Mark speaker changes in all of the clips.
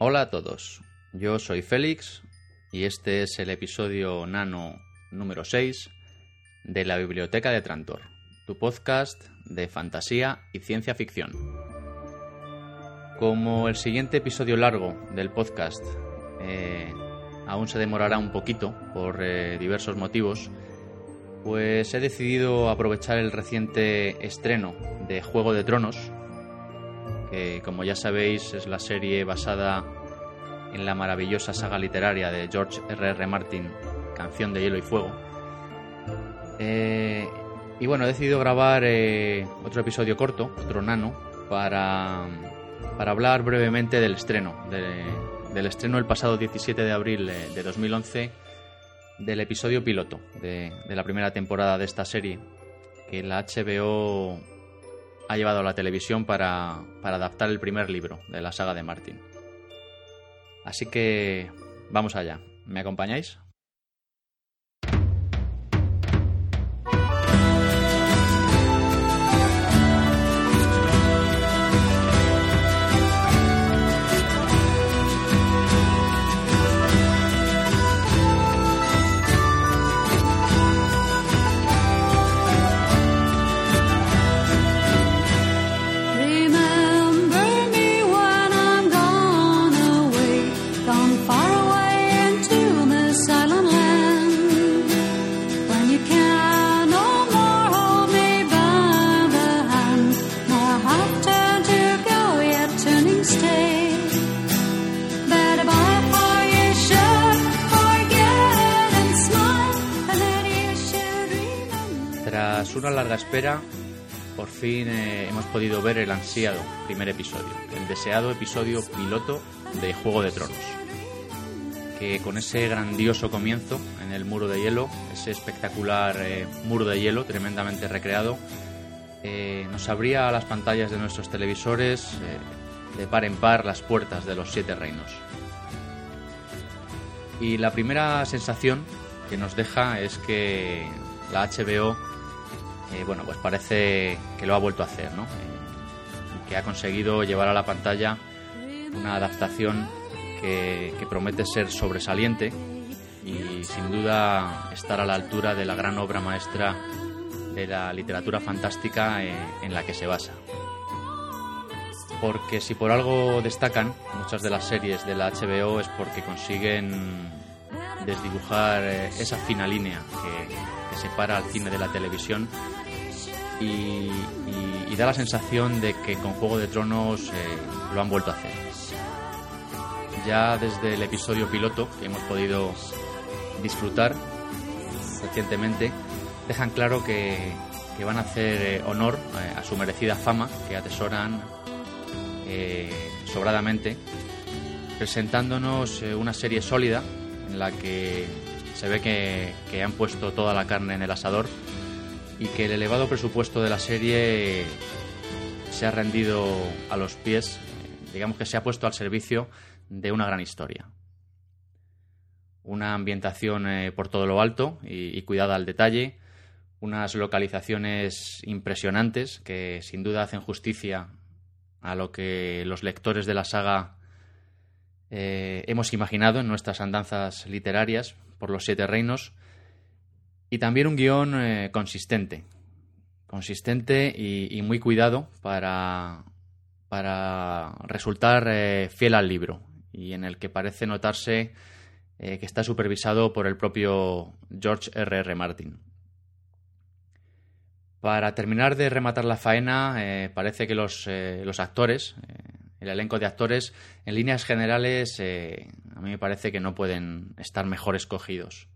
Speaker 1: Hola a todos, yo soy Félix y este es el episodio nano número 6 de la Biblioteca de Trantor, tu podcast de fantasía y ciencia ficción. Como el siguiente episodio largo del podcast eh, aún se demorará un poquito por eh, diversos motivos, pues he decidido aprovechar el reciente estreno de Juego de Tronos, que como ya sabéis es la serie basada en la maravillosa saga literaria de George R.R. R. Martin, Canción de Hielo y Fuego. Eh, y bueno, he decidido grabar eh, otro episodio corto, otro nano, para, para hablar brevemente del estreno, del estreno el pasado 17 de abril de 2011 del episodio piloto de, de la primera temporada de esta serie, que la HBO ha llevado a la televisión para, para adaptar el primer libro de la saga de Martin. Así que vamos allá. ¿Me acompañáis? Por fin eh, hemos podido ver el ansiado primer episodio, el deseado episodio piloto de Juego de Tronos, que con ese grandioso comienzo en el muro de hielo, ese espectacular eh, muro de hielo tremendamente recreado, eh, nos abría a las pantallas de nuestros televisores de par en par las puertas de los siete reinos. Y la primera sensación que nos deja es que la HBO eh, bueno, pues parece que lo ha vuelto a hacer, ¿no? Eh, que ha conseguido llevar a la pantalla una adaptación que, promete ser sobresaliente y sin duda estar a la altura de la gran obra maestra de la literatura fantástica eh, en la que se basa. Porque si por algo destacan muchas de las series de la HBO es porque consiguen desdibujar esa fina línea que separa al cine de la televisión y, da la sensación de que con Juego de Tronos eh, lo han vuelto a hacer. Ya desde el episodio piloto que hemos podido disfrutar recientemente, dejan claro que, que van a hacer eh, honor eh, a su merecida fama que atesoran sobradamente, presentándonos una serie sólida en la que se ve que, que han puesto toda la carne en el asador y que el elevado presupuesto de la serie se ha rendido a los pies, digamos que se ha puesto al servicio de una gran historia. Una ambientación eh, por todo lo alto y, y cuidada al detalle, unas localizaciones impresionantes que sin duda hacen justicia a lo que los lectores de la saga eh, hemos imaginado en nuestras andanzas literarias por los siete reinos y también un guion eh, consistente, consistente y, muy cuidado para, para resultar eh, fiel al libro y en el que parece notarse eh, que está supervisado por el propio George R.R. R. Martin. Para terminar de rematar la faena, parece que los, los actores, el elenco de actores, en líneas generales, a mí me parece que no pueden estar mejor escogidos.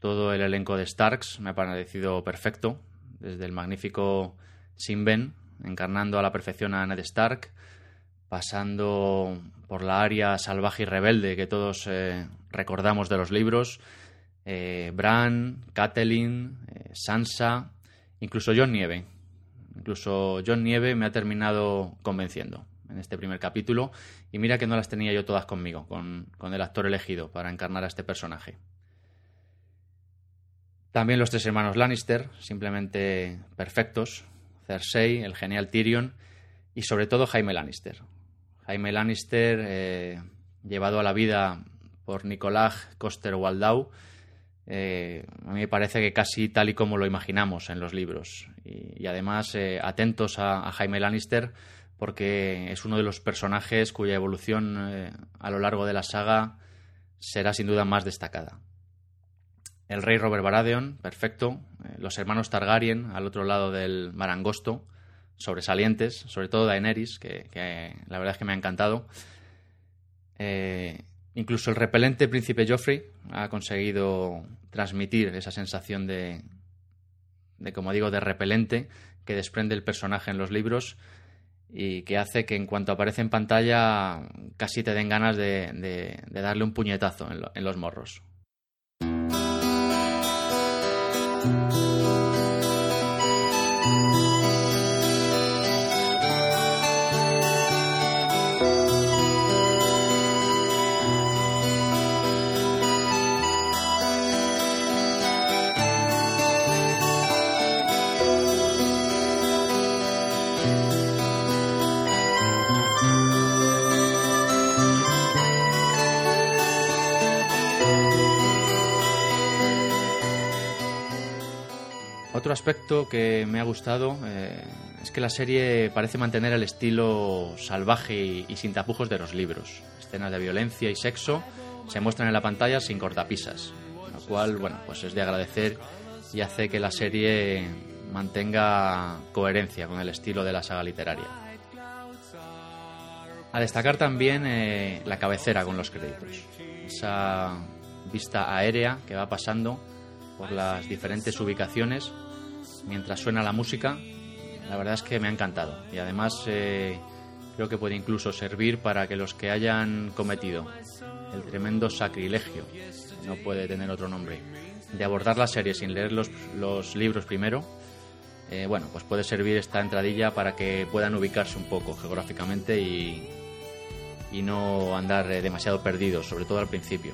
Speaker 1: Todo el elenco de Starks me ha parecido perfecto, desde el magnífico Sin Ben, encarnando a la perfección a Ned Stark, pasando por la área salvaje y rebelde que todos eh, recordamos de los libros, eh, Bran, Catelyn, eh, Sansa, incluso John Nieve. Incluso John Nieve me ha terminado convenciendo en este primer capítulo y mira que no las tenía yo todas conmigo, con, con el actor elegido para encarnar a este personaje. También los tres hermanos Lannister, simplemente perfectos. Cersei, el genial Tyrion y sobre todo Jaime Lannister. Jaime Lannister, eh, llevado a la vida por Nicolás Coster Waldau, eh, a mí me parece que casi tal y como lo imaginamos en los libros. Y, además, eh, atentos a, a, Jaime Lannister, porque es uno de los personajes cuya evolución a lo largo de la saga será sin duda más destacada. El rey Robert Baratheon, perfecto. los hermanos Targaryen, al otro lado del mar angosto, sobresalientes, sobre todo Daenerys, que, la verdad es que me ha encantado. Eh, incluso el repelente príncipe Joffrey ha conseguido transmitir esa sensación de, de, como digo, de repelente que desprende el personaje en los libros y que hace que en cuanto aparece en pantalla casi te den ganas de, darle un puñetazo en los morros. Música Otro aspecto que me ha gustado eh, es que la serie parece mantener el estilo salvaje y, y, sin tapujos de los libros. Escenas de violencia y sexo se muestran en la pantalla sin cortapisas, lo cual, bueno, pues es de agradecer y hace que la serie mantenga coherencia con el estilo de la saga literaria. A destacar también eh, la cabecera con los créditos, esa vista aérea que va pasando por las diferentes ubicaciones mientras suena la música, la verdad es que me ha encantado. Y además eh, creo que puede incluso servir para que los que hayan cometido el tremendo sacrilegio, no puede tener otro nombre, de abordar la serie sin leer los, los libros primero, eh, bueno, pues puede servir esta entradilla para que puedan ubicarse un poco geográficamente y, no andar eh, demasiado perdidos, sobre todo al principio.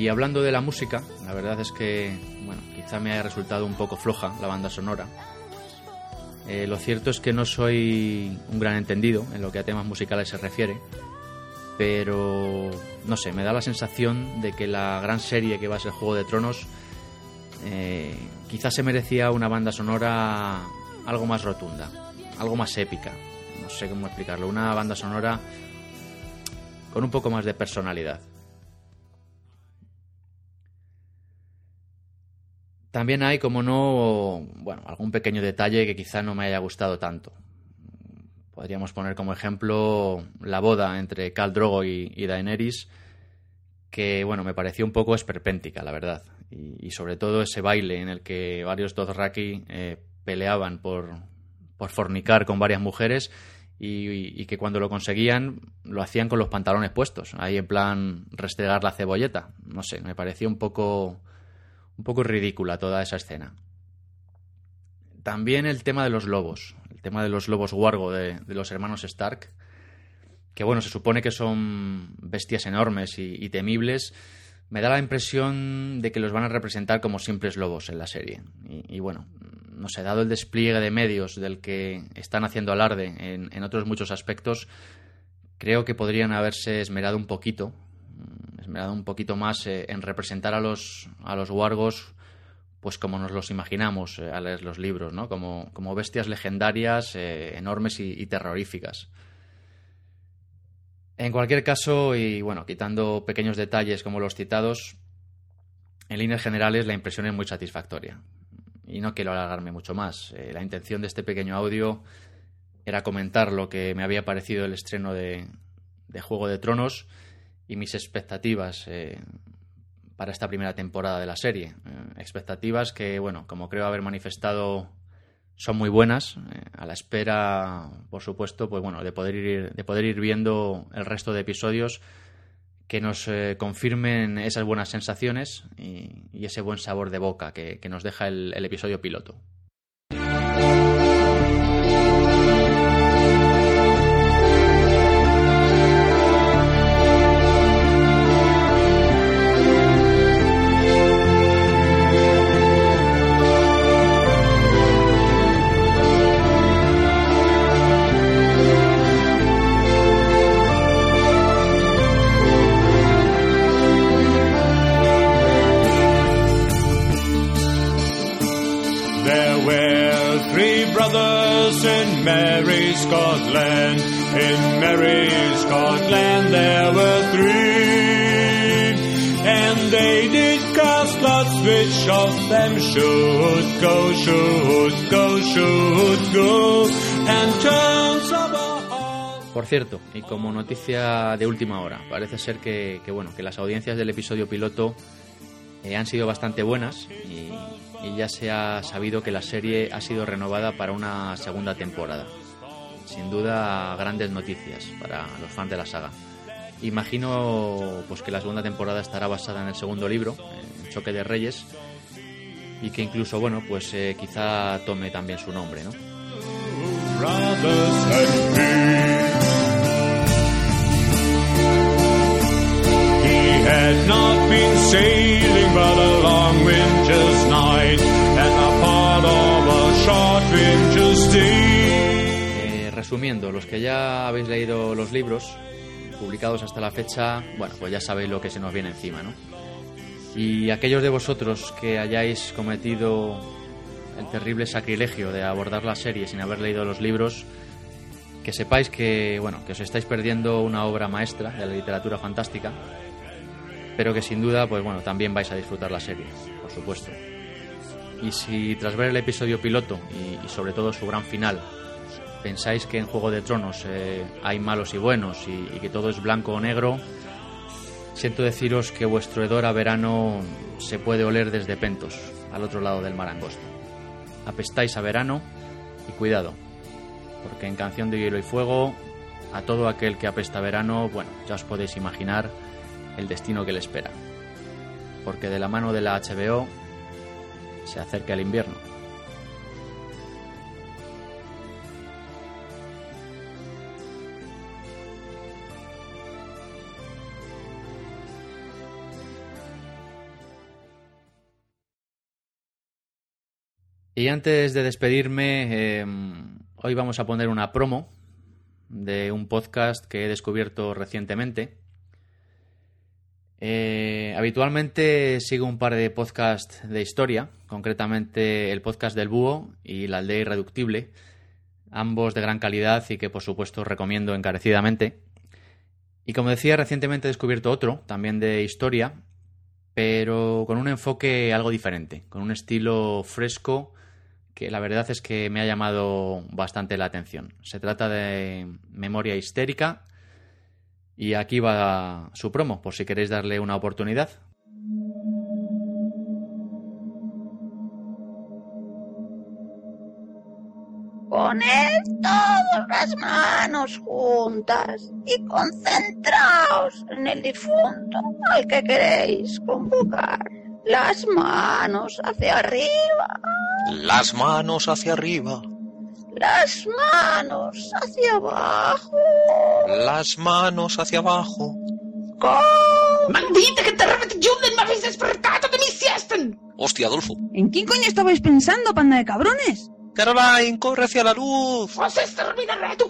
Speaker 1: Y hablando de la música, la verdad es que, bueno, quizá me haya resultado un poco floja la banda sonora. Eh, lo cierto es que no soy un gran entendido en lo que a temas musicales se refiere, pero no sé, me da la sensación de que la gran serie que va a ser Juego de Tronos eh, quizás se merecía una banda sonora algo más rotunda, algo más épica, no sé cómo explicarlo, una banda sonora con un poco más de personalidad. También hay, como no, bueno, algún pequeño detalle que quizá no me haya gustado tanto. Podríamos poner como ejemplo la boda entre Khal Drogo y, Daenerys, que, bueno, me pareció un poco esperpéntica, la verdad. Y, y sobre todo ese baile en el que varios Dothraki eh, peleaban por, por fornicar con varias mujeres y, y, que cuando lo conseguían lo hacían con los pantalones puestos, ahí en plan restregar la cebolleta. No sé, me pareció un poco un poco ridícula toda esa escena. También el tema de los lobos, el tema de los lobos guargo de, los hermanos Stark, que bueno, se supone que son bestias enormes y, temibles, me da la impresión de que los van a representar como simples lobos en la serie. Y, bueno, no sé, dado el despliegue de medios del que están haciendo alarde en otros muchos aspectos, creo que podrían haberse esmerado un poquito esmerado un poquito más eh, en representar a los, a los wargos pues como nos los imaginamos eh, al leer los libros, ¿no? Como, como bestias legendarias, eh, enormes y, y, terroríficas. En cualquier caso, y bueno, quitando pequeños detalles como los citados, en líneas generales la impresión es muy satisfactoria. Y no quiero alargarme mucho más. Eh, la intención de este pequeño audio era comentar lo que me había parecido el estreno de, de Juego de Tronos y mis expectativas eh, para esta primera temporada de la serie. Eh, expectativas que, bueno, como creo haber manifestado, son muy buenas. eh, a la espera, por supuesto, pues bueno, de poder ir, de poder ir viendo el resto de episodios que nos eh, confirmen esas buenas sensaciones y, ese buen sabor de boca que, nos deja el episodio piloto. Por cierto, y como noticia de última hora, parece ser que, bueno, que las audiencias del episodio piloto eh, han sido bastante buenas y ya se ha sabido que la serie ha sido renovada para una segunda temporada. Sin duda, grandes noticias para los fans de la saga. Imagino pues que la segunda temporada estará basada en el segundo libro, en Choque de Reyes, y que incluso, bueno, pues eh, quizá tome también su nombre, ¿no? Eh, resumiendo, los que ya habéis leído los libros publicados hasta la fecha, bueno, pues ya sabéis lo que se nos viene encima, ¿no? Y aquellos de vosotros que hayáis cometido el terrible sacrilegio de abordar la serie sin haber leído los libros, que sepáis que, bueno, que os estáis perdiendo una obra maestra de la literatura fantástica, pero que sin duda, pues bueno, también vais a disfrutar la serie, por supuesto. Y si tras ver el episodio piloto y, y sobre todo su gran final pensáis que en Juego de Tronos eh, hay malos y buenos y, y que todo es blanco o negro, siento deciros que vuestro hedor a verano se puede oler desde Pentos, al otro lado del mar angosto. Apestáis a verano y cuidado, porque en Canción de Hielo y Fuego, a todo aquel que apesta a verano, bueno, ya os podéis imaginar el destino que le espera. Porque de la mano de la HBO se acerca el invierno. Y antes de despedirme, eh, hoy vamos a poner una promo de un podcast que he descubierto recientemente. Eh, habitualmente sigo un par de podcasts de historia, concretamente el podcast del Búho y la aldea irreductible, ambos de gran calidad y que por supuesto recomiendo encarecidamente. Y como decía, recientemente he descubierto otro, también de historia, pero con un enfoque algo diferente, con un estilo fresco que la verdad es que me ha llamado bastante la atención. Se trata de Memoria Histérica y aquí va su promo, por si queréis darle una oportunidad.
Speaker 2: Poned todas las manos juntas y concentraos en el difunto al que queréis convocar. Las manos hacia arriba,
Speaker 3: Las manos hacia arriba,
Speaker 2: las manos hacia abajo.
Speaker 3: las manos hacia abajo.
Speaker 2: Con...
Speaker 4: ¡Maldita que te repetición me habéis despertado de mi siesta!
Speaker 3: Hostia, Adolfo.
Speaker 5: ¿En quién coño estabais pensando, panda de cabrones?
Speaker 3: Caroline, corre hacia la luz.
Speaker 4: Was exterminaré tu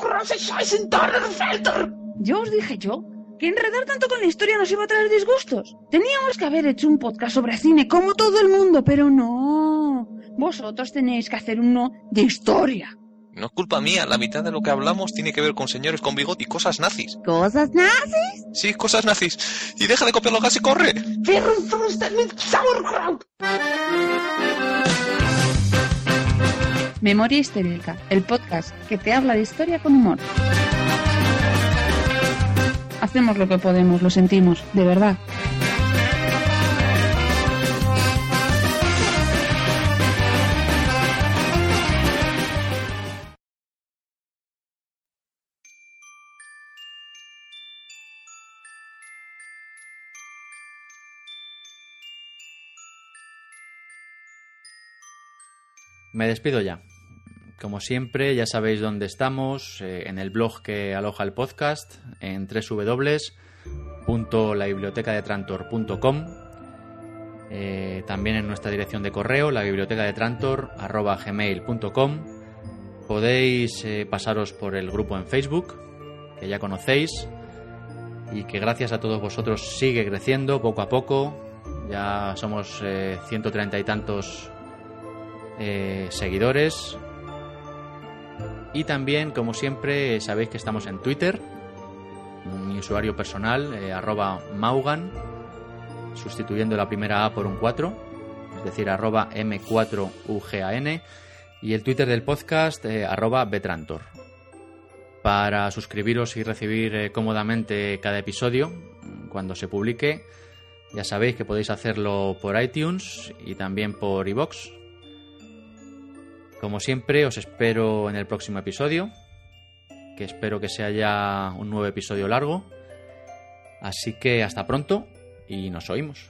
Speaker 4: Donnerfelder!
Speaker 5: Yo os dije yo que enredar tanto con la historia nos iba a traer disgustos. Teníamos que haber hecho un podcast sobre cine como todo el mundo, pero no. Vosotros tenéis que hacer uno de historia.
Speaker 3: No es culpa mía, la mitad de lo que hablamos tiene que ver con señores con bigote y cosas nazis.
Speaker 5: ¿Cosas nazis?
Speaker 3: Sí, cosas nazis. Y deja de copiar los gases y corre.
Speaker 4: Sauerkraut!
Speaker 5: Memoria Histérica, el podcast que te habla de historia con humor hacemos lo que podemos, lo sentimos, de verdad.
Speaker 1: Me despido ya. Como siempre, ya sabéis dónde estamos, eh, en el blog que aloja el podcast, en www.labibliotecadetrantor.com, eh, también en nuestra dirección de correo, la biblioteca. Podéis eh, pasaros por el grupo en Facebook, que ya conocéis, y que gracias a todos vosotros sigue creciendo poco a poco. Ya somos eh, 130 y tantos seguidores. Y también, como siempre, sabéis que estamos en Twitter. Mi usuario personal, eh, arroba Maugan, sustituyendo la primera A por un 4, es decir, arroba M4UGAN. Y el Twitter del podcast, eh, arroba Betrantor. Para suscribiros y recibir eh, cómodamente cada episodio cuando se publique, ya sabéis que podéis hacerlo por iTunes y también por iBox. Como siempre, os espero en el próximo episodio, que espero que sea ya un nuevo episodio largo. Así que hasta pronto y nos oímos.